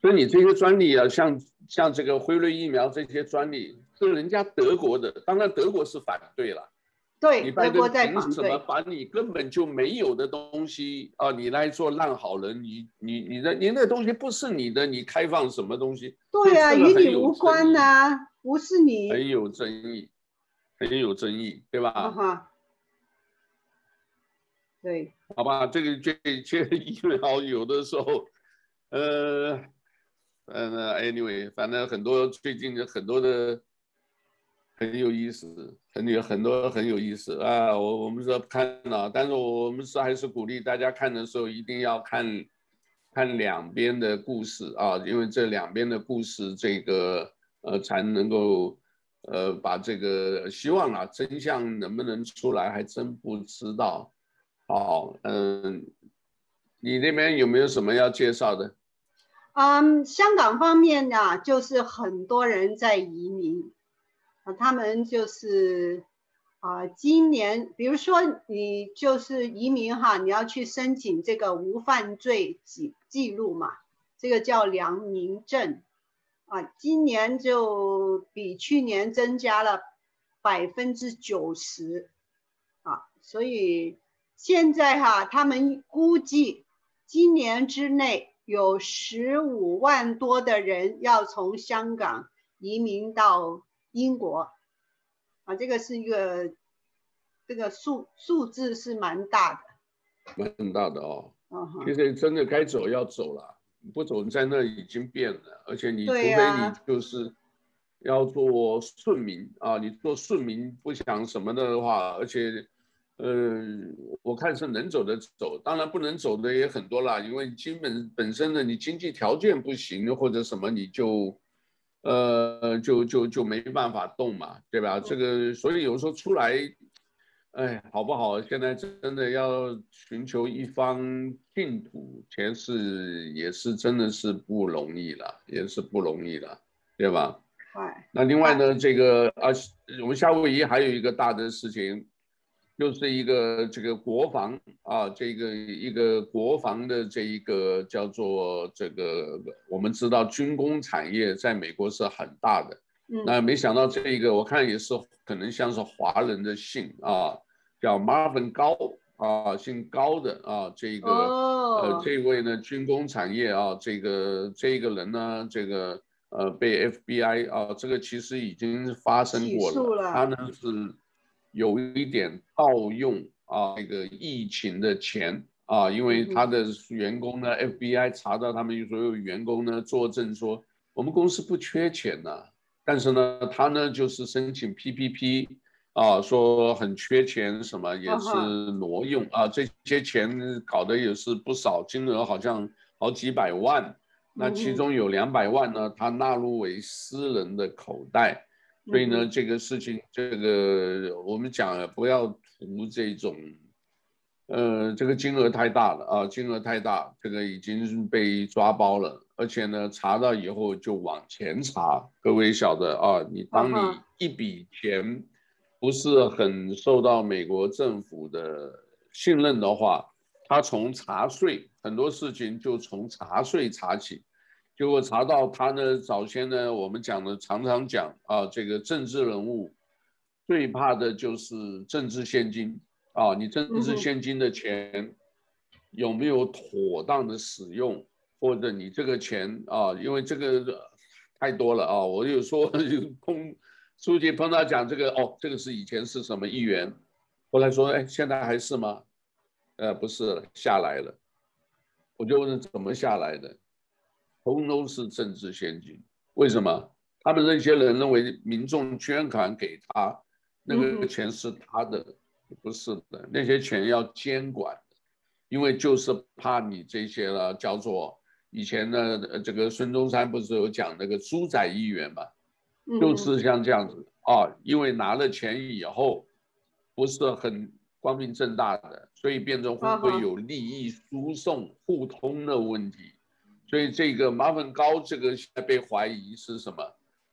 所以你这些专利啊，像像这个辉瑞疫苗这些专利。是人家德国的，当然德国是反对了。对，你拜登凭什么把你根本就没有的东西啊，你来做烂好人？你你你的你那东西不是你的，你开放什么东西？对啊，与你无关呐、啊，不是你。很有争议，很有争议，对吧？啊哈。对。好吧，这个这这医疗有的时候，呃，嗯、呃、，anyway，反正很多最近的很多的。很有意思，很有很多很有意思啊！我我们说看了，但是我们是还是鼓励大家看的时候一定要看，看两边的故事啊，因为这两边的故事，这个呃才能够呃，把这个希望啊，真相能不能出来，还真不知道。好，嗯，你那边有没有什么要介绍的？嗯，香港方面呢，就是很多人在移民，啊，他们就是啊，今年，比如说你就是移民哈，你要去申请这个无犯罪记记录嘛，这个叫良民证。啊，今年就比去年增加了百分之九十，啊，所以现在哈，他们估计今年之内有十五万多的人要从香港移民到英国，啊，这个是一个这个数数字是蛮大的，蛮大的哦，其实真的该走要走了。不走在那已经变了，而且你除非你就是要做顺民啊，啊，你做顺民不想什么的话，而且，呃，我看是能走的走，当然不能走的也很多啦，因为基本本身的你经济条件不行或者什么，你就，呃，就就就没办法动嘛，对吧？这个所以有时候出来。哎，好不好？现在真的要寻求一方净土，前世也是真的是不容易了，也是不容易了，对吧？哎，那另外呢，这个啊，我们夏威夷还有一个大的事情，就是一个这个国防啊，这个一个国防的这一个叫做这个，我们知道军工产业在美国是很大的，嗯，那没想到这一个我看也是可能像是华人的姓啊。叫 Marvin 高啊，姓高的啊，这个、oh. 呃，这位呢，军工产业啊，这个这个人呢，这个呃，被 FBI 啊，这个其实已经发生过了，了他呢是有一点盗用啊，那个疫情的钱啊，因为他的员工呢、，FBI 查到他们所有员工呢，作证说我们公司不缺钱呐、但是呢，他呢就是申请 PPP。啊，说很缺钱，什么也是挪用。啊，这些钱搞得也是不少，金额好像好几百万，那其中有两百万呢，他纳入为私人的口袋，所以呢，这个事情，这个我们讲不要图这种，呃，这个金额太大了啊，金额太大，这个已经被抓包了，而且呢，查到以后就往前查，各位晓得啊，你当你一笔钱。不是很受到美国政府的信任的话，他从查税很多事情就从查税查起，结果查到他呢，早先呢，我们讲的常常讲啊，这个政治人物最怕的就是政治现金啊，你政治现金的钱有没有妥当的使用，或者你这个钱啊，因为这个太多了啊，我有说就空。书记碰到讲这个哦，这个是以前是什么议员，后来说哎，现在还是吗？呃，不是，下来了。我就问怎么下来的，通通是政治献金。为什么？他们那些人认为民众捐款给他，那个钱是他的，不是的，那些钱要监管，因为就是怕你这些了，叫做以前的这个孙中山不是有讲那个猪仔议员嘛？就是像这样子啊，因为拿了钱以后，不是很光明正大的，所以变成会不会有利益输送互通的问题。所以这个马粉高这个现在被怀疑是什么？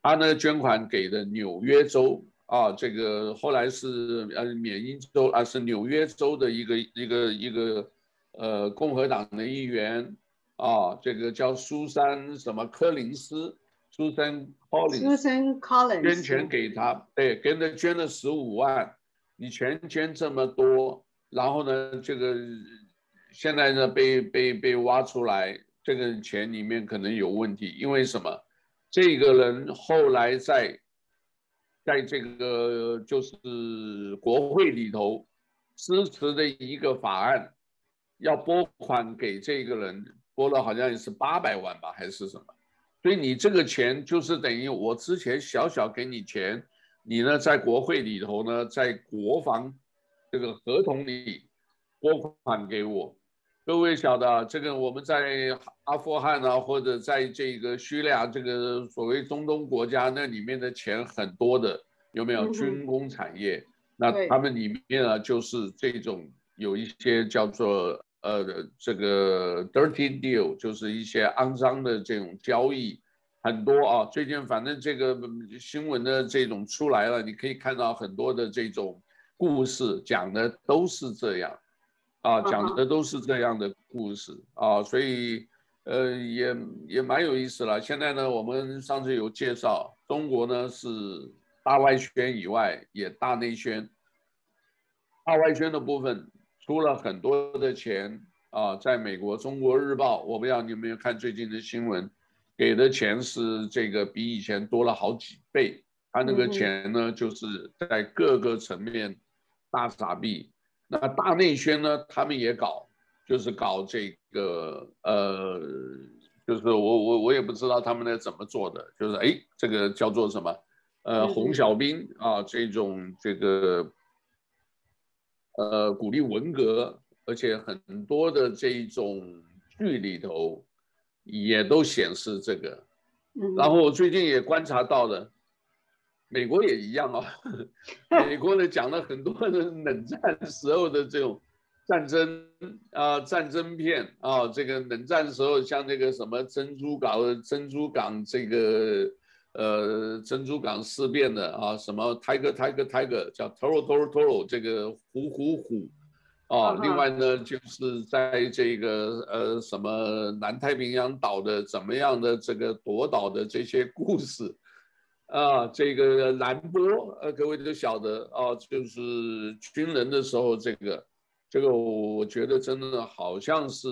他呢捐款给的纽约州啊，这个后来是呃缅因州啊，是纽约州的一个一个一个呃共和党的议员啊，这个叫苏珊什么柯林斯。Susan Collins，Susan Collins 捐钱给他，对，跟他捐了十五万，你全捐这么多，然后呢，这个现在呢被被被挖出来，这个钱里面可能有问题，因为什么？这个人后来在在这个就是国会里头支持的一个法案，要拨款给这个人，拨了好像也是八百万吧，还是什么？所以你这个钱就是等于我之前小小给你钱，你呢在国会里头呢，在国防这个合同里拨款给我，各位晓得，这个我们在阿富汗啊，或者在这个叙利亚这个所谓中东国家，那里面的钱很多的，有没有军工产业？嗯、那他们里面啊，就是这种有一些叫做呃这个 dirty deal，就是一些肮脏的这种交易很多啊。最近反正这个新闻的这种出来了，你可以看到很多的这种故事，讲的都是这样。啊，讲的都是这样的故事啊，所以呃也也蛮有意思了。现在呢，我们上次有介绍，中国呢是大外宣以外也大内宣。大外宣的部分出了很多的钱啊，在美国《中国日报》，我不知道你有没有看最近的新闻，给的钱是这个比以前多了好几倍。他那个钱呢，就是在各个层面大傻逼。那大内宣呢？他们也搞，就是搞这个呃，就是我我我也不知道他们那怎么做的，就是哎，这个叫做什么？呃，红小兵啊，这种这个呃，鼓励文革，而且很多的这一种剧里头也都显示这个。然后我最近也观察到了。美国也一样啊、哦，美国呢讲了很多的冷战时候的这种战争啊，战争片啊，这个冷战时候像那个什么珍珠港、珍珠港这个呃珍珠港事变的啊，什么 Tiger Tiger Tiger 叫 Toro Toro Toro 这个虎虎虎啊，另外呢就是在这个呃什么南太平洋岛的怎么样的这个夺岛的这些故事。啊，这个兰波，呃，各位都晓得啊，就是军人的时候，这个，这个我觉得真的好像是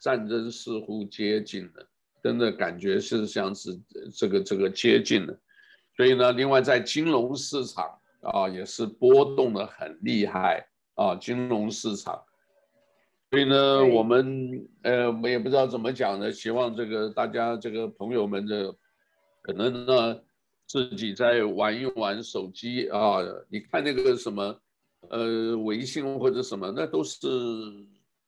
战争似乎接近了，真的感觉是像是这个这个接近了，所以呢，另外在金融市场啊，也是波动的很厉害啊，金融市场，所以呢，我们呃，我也不知道怎么讲呢，希望这个大家这个朋友们的。可能呢，自己在玩一玩手机啊，你看那个什么，呃，微信或者什么，那都是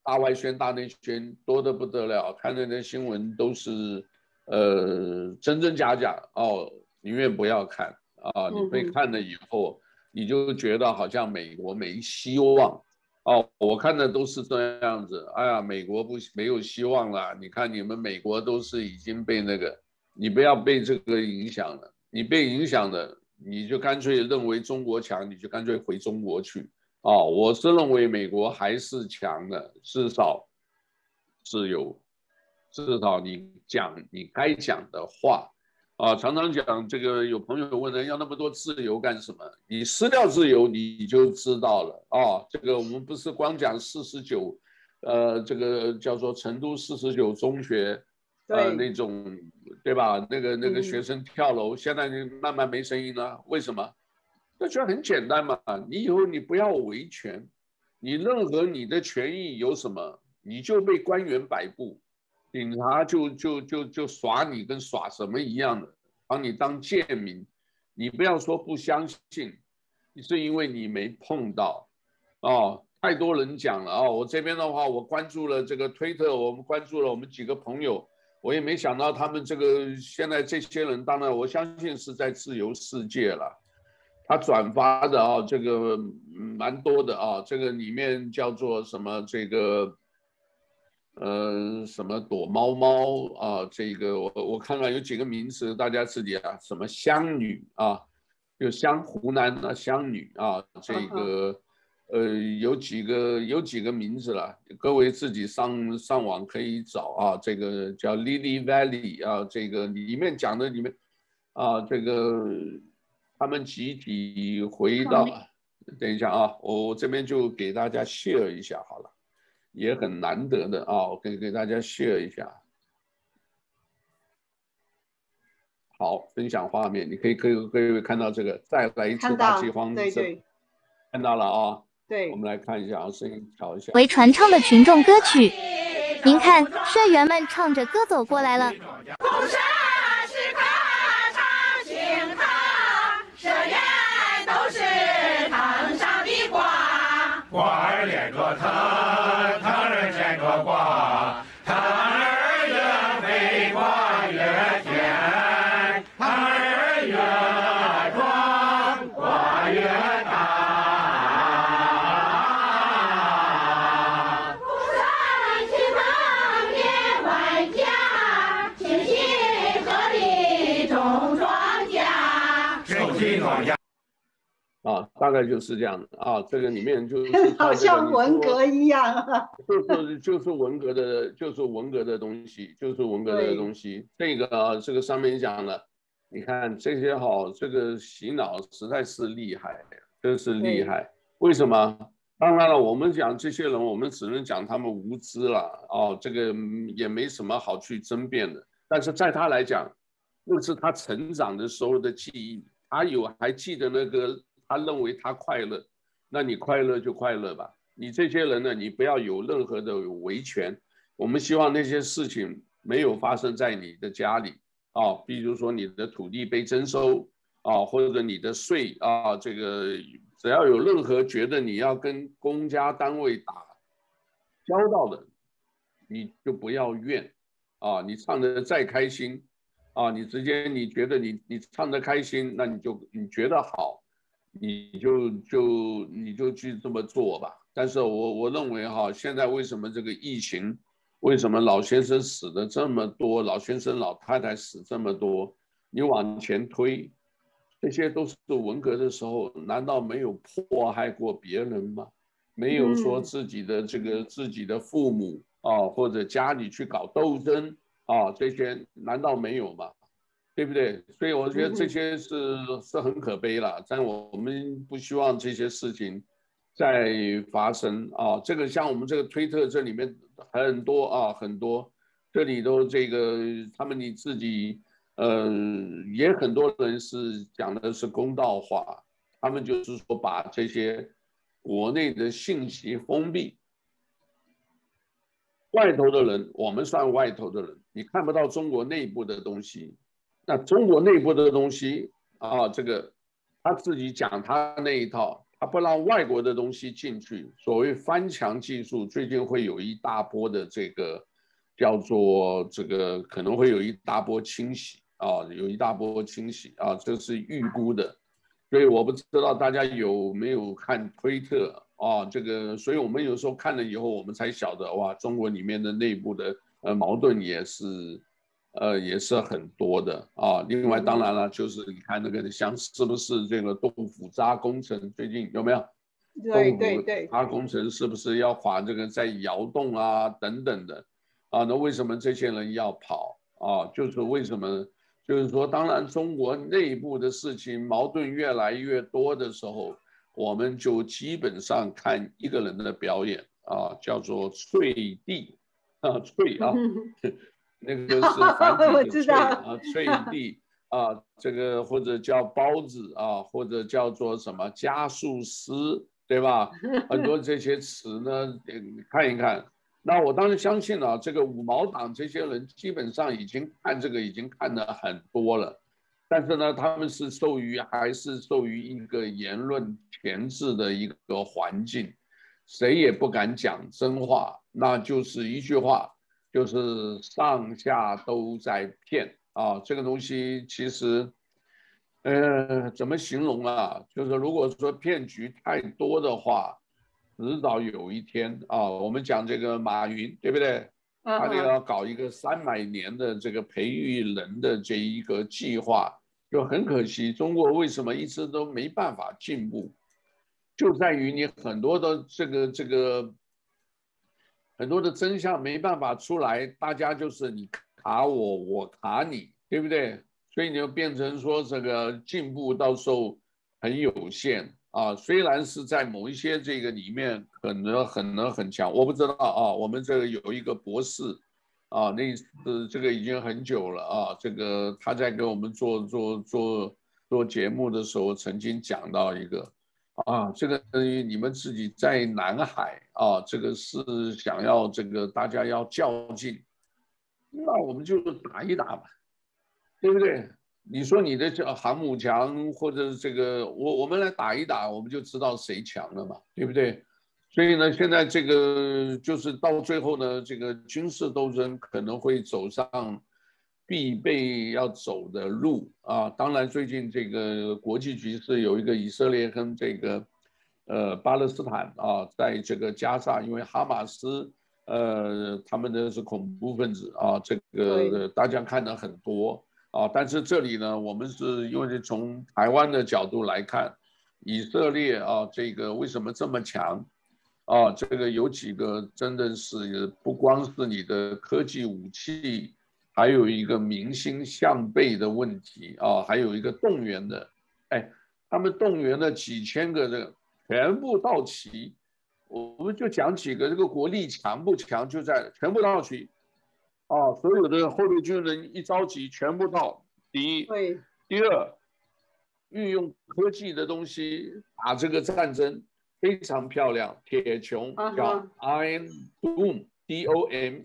大外宣、大内宣多的不得了，看那些新闻都是，呃，真真假假哦，宁愿不要看啊，你被看了以后，你就觉得好像美国没希望哦，我看的都是这样子，哎呀，美国不没有希望了，你看你们美国都是已经被那个。你不要被这个影响了，你被影响了，你就干脆认为中国强，你就干脆回中国去啊！我是认为美国还是强的，至少自由，至少你讲你该讲的话啊。常常讲这个，有朋友问人要那么多自由干什么？你失掉自由，你就知道了啊。这个我们不是光讲四十九，呃，这个叫做成都四十九中学。呃，那种，对吧？那个那个学生跳楼，嗯、现在就慢慢没声音了。为什么？那就很简单嘛。你以后你不要维权，你任何你的权益有什么，你就被官员摆布，警察就就就就耍你，跟耍什么一样的，把你当贱民。你不要说不相信，是因为你没碰到。哦，太多人讲了哦。我这边的话，我关注了这个推特，我们关注了我们几个朋友。我也没想到他们这个现在这些人，当然我相信是在自由世界了。他转发的啊，这个蛮多的啊，这个里面叫做什么？这个呃，什么躲猫猫啊？这个我我看看有几个名词，大家自己啊，什么湘女啊，就湘湖南的湘女啊，这个。呃，有几个有几个名字了，各位自己上上网可以找啊。这个叫 Lily Valley 啊，这个里面讲的里面啊，这个他们集体回到，等一下啊，我我这边就给大家 share 一下好了，也很难得的啊，我可以给大家 share 一下。好，分享画面，你可以可以各位看到这个，再来一次大饥荒，对对，看到了啊。对，我们来看一下啊，声音调一下。为传唱的群众歌曲，您看，社员们唱着歌走过来了。大概就是这样啊，这个里面就是 好像文革一样啊，就是就是文革的，就是文革的东西，就是文革的东西。这个啊，这个上面讲了，你看这些好，这个洗脑实在是厉害，真是厉害。为什么？当然了，我们讲这些人，我们只能讲他们无知了哦，这个也没什么好去争辩的。但是在他来讲，那是他成长的时候的记忆，他有还记得那个。他认为他快乐，那你快乐就快乐吧。你这些人呢，你不要有任何的维权。我们希望那些事情没有发生在你的家里啊，比如说你的土地被征收啊，或者你的税啊，这个只要有任何觉得你要跟公家单位打交道的，你就不要怨啊。你唱的再开心啊，你直接你觉得你你唱的开心，那你就你觉得好。你就就你就去这么做吧，但是我我认为哈，现在为什么这个疫情，为什么老先生死的这么多，老先生老太太死这么多？你往前推，这些都是文革的时候，难道没有迫害过别人吗？没有说自己的这个自己的父母啊，或者家里去搞斗争啊，这些难道没有吗？对不对？所以我觉得这些是是很可悲了，但我们不希望这些事情再发生啊。这个像我们这个推特这里面很多啊，很多这里都这个他们你自己，呃，也很多人是讲的是公道话，他们就是说把这些国内的信息封闭，外头的人我们算外头的人，你看不到中国内部的东西。那中国内部的东西啊，这个他自己讲他那一套，他不让外国的东西进去。所谓翻墙技术，最近会有一大波的这个叫做这个可能会有一大波清洗啊，有一大波清洗啊，这是预估的。所以我不知道大家有没有看推特啊，这个，所以我们有时候看了以后，我们才晓得哇，中国里面的内部的呃矛盾也是。呃，也是很多的啊。另外，当然了，就是你看那个像是不是这个豆腐渣工程，最近有没有？对对对。豆腐渣工程是不是要把这个在窑洞啊等等的啊？那为什么这些人要跑啊？就是为什么？就是说，当然中国内部的事情矛盾越来越多的时候，我们就基本上看一个人的表演啊，叫做脆地啊，脆啊。那个是 繁体的脆啊，脆地 啊，这个或者叫包子啊，或者叫做什么加速师，对吧？很多这些词呢，你看一看。那我当然相信啊，这个五毛党这些人基本上已经看这个已经看得很多了，但是呢，他们是受于还是受于一个言论钳制的一个环境，谁也不敢讲真话，那就是一句话。就是上下都在骗啊！这个东西其实，呃，怎么形容啊？就是如果说骗局太多的话，迟早有一天啊，我们讲这个马云，对不对？他就要搞一个三百年的这个培育人的这一个计划，就很可惜，中国为什么一直都没办法进步？就在于你很多的这个这个。很多的真相没办法出来，大家就是你卡我，我卡你，对不对？所以你就变成说这个进步到时候很有限啊。虽然是在某一些这个里面可能很能很强，我不知道啊。我们这个有一个博士啊，那是这个已经很久了啊。这个他在给我们做做做做节目的时候，曾经讲到一个。啊，这个你们自己在南海啊，这个是想要这个大家要较劲，那我们就打一打吧，对不对？你说你的叫航母强，或者这个我我们来打一打，我们就知道谁强了嘛，对不对？所以呢，现在这个就是到最后呢，这个军事斗争可能会走上。必备要走的路啊，当然最近这个国际局势有一个以色列跟这个呃巴勒斯坦啊，在这个加沙，因为哈马斯呃他们的是恐怖分子啊，这个大家看的很多，啊，但是这里呢，我们是因为从台湾的角度来看，以色列啊，这个为什么这么强？啊，这个有几个真的是不光是你的科技武器，还有一个民心向背的问题啊，还有一个动员的，哎，他们动员了几千个人，全部到齐，我们就讲几个，这个国力强不强就在全部到齐。啊，所有的后备军人一着急，全部到。第一，对。第二，运用科技的东西打这个战争非常漂亮。铁穹叫 Iron Dome，D O M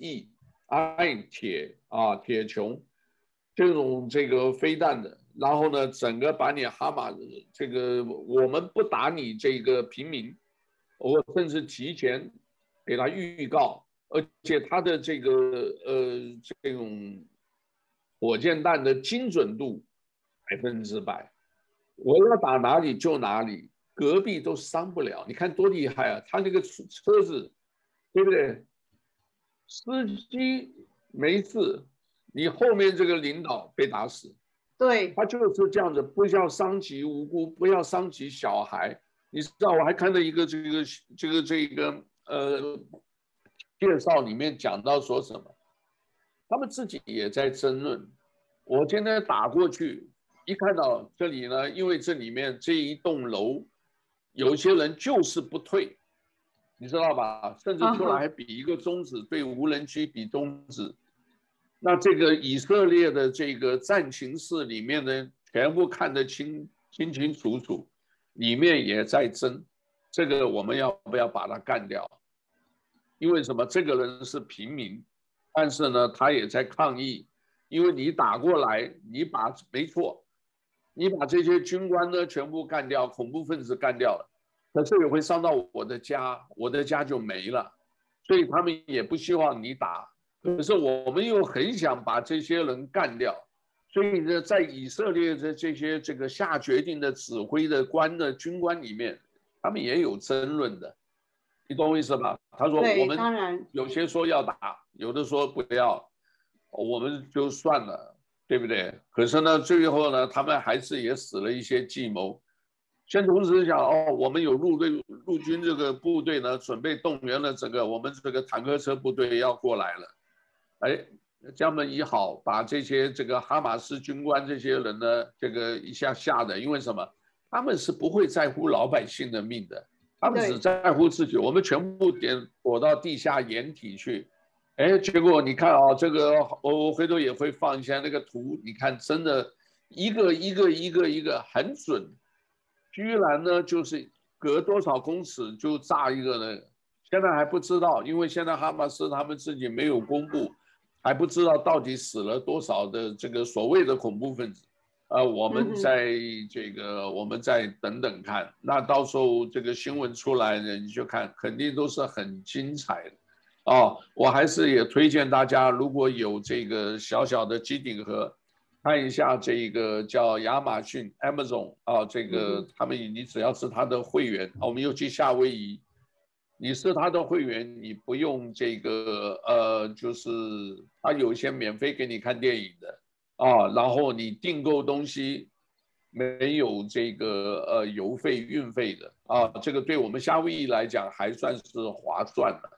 挨铁啊，铁穹这种这个飞弹的，然后呢，整个把你哈马这个我们不打你这个平民，我甚至提前给他预告。而且他的这个呃这种火箭弹的精准度百分之百，我要打哪里就哪里，隔壁都伤不了。你看多厉害啊！他那个车子，对不对？司机没事，你后面这个领导被打死。对，他就是这样子，不要伤及无辜，不要伤及小孩。你知道，我还看到一个这个这个这个呃。介绍里面讲到说什么，他们自己也在争论。我今天打过去，一看到这里呢，因为这里面这一栋楼，有些人就是不退，你知道吧？甚至出来还比一个中指，对无人机比中指。那这个以色列的这个战情室里面呢，全部看得清清清楚楚，里面也在争，这个我们要不要把它干掉？因为什么？这个人是平民，但是呢，他也在抗议。因为你打过来，你把没错，你把这些军官呢全部干掉，恐怖分子干掉了，可是也会伤到我的家，我的家就没了。所以他们也不希望你打，可是我们又很想把这些人干掉。所以呢，在以色列的这些这个下决定的指挥的官的军官里面，他们也有争论的。你懂我意思吧？他说我们有些说要打，有的说不要，我们就算了，对不对？可是呢，最后呢，他们还是也使了一些计谋。先同时想哦，我们有陆队、陆军这个部队呢，准备动员了整个我们这个坦克车部队要过来了。哎，江门一好，把这些这个哈马斯军官这些人呢，这个一下吓的，因为什么？他们是不会在乎老百姓的命的。他们只在乎自己，我们全部点躲到地下掩体去，哎，结果你看啊，这个我我回头也会放一下那个图，你看真的一个一个一个一个很准，居然呢就是隔多少公尺就炸一个呢？现在还不知道，因为现在哈马斯他们自己没有公布，还不知道到底死了多少的这个所谓的恐怖分子。呃，我们在这个，我们再等等看。那到时候这个新闻出来呢，你就看，肯定都是很精彩的。哦，我还是也推荐大家，如果有这个小小的机顶盒，看一下这个叫亚马逊 Amazon 啊，这个他们你只要是他的会员，我们又去夏威夷，你是他的会员，你不用这个呃，就是他有一些免费给你看电影的。啊，然后你订购东西没有这个呃邮费运费的啊，这个对我们夏威夷来讲还算是划算的，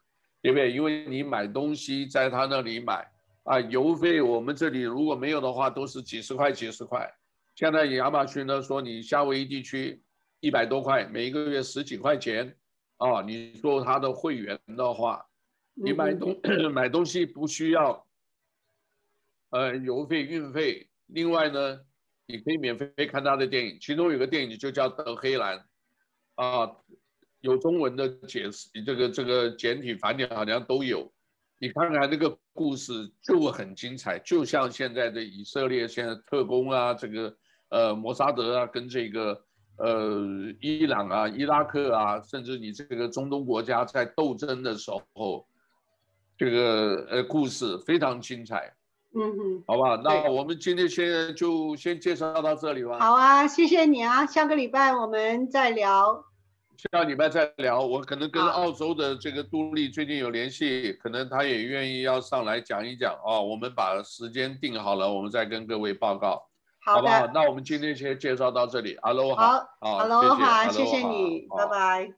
对不对？因为你买东西在他那里买啊，邮费我们这里如果没有的话都是几十块几十块。现在亚马逊呢说你夏威夷地区一百多块，每一个月十几块钱啊，你做他的会员的话，你买东 买东西不需要。呃，邮费、运费，另外呢，你可以免费看他的电影，其中有个电影就叫《德黑兰》，啊，有中文的解释，这个这个简体繁体好像都有。你看看那个故事就很精彩，就像现在的以色列现在特工啊，这个呃摩萨德啊，跟这个呃伊朗啊、伊拉克啊，甚至你这个中东国家在斗争的时候，这个呃故事非常精彩。嗯哼，好吧，那我们今天先就先介绍到这里吧。好啊，谢谢你啊，下个礼拜我们再聊。下礼拜再聊。我可能跟澳洲的这个杜丽最近有联系，可能他也愿意要上来讲一讲啊。我们把时间定好了，我们再跟各位报告，好，好不好？那我们今天先介绍到这里。哈喽，好，好，哈喽，好，谢谢，谢谢你，拜拜。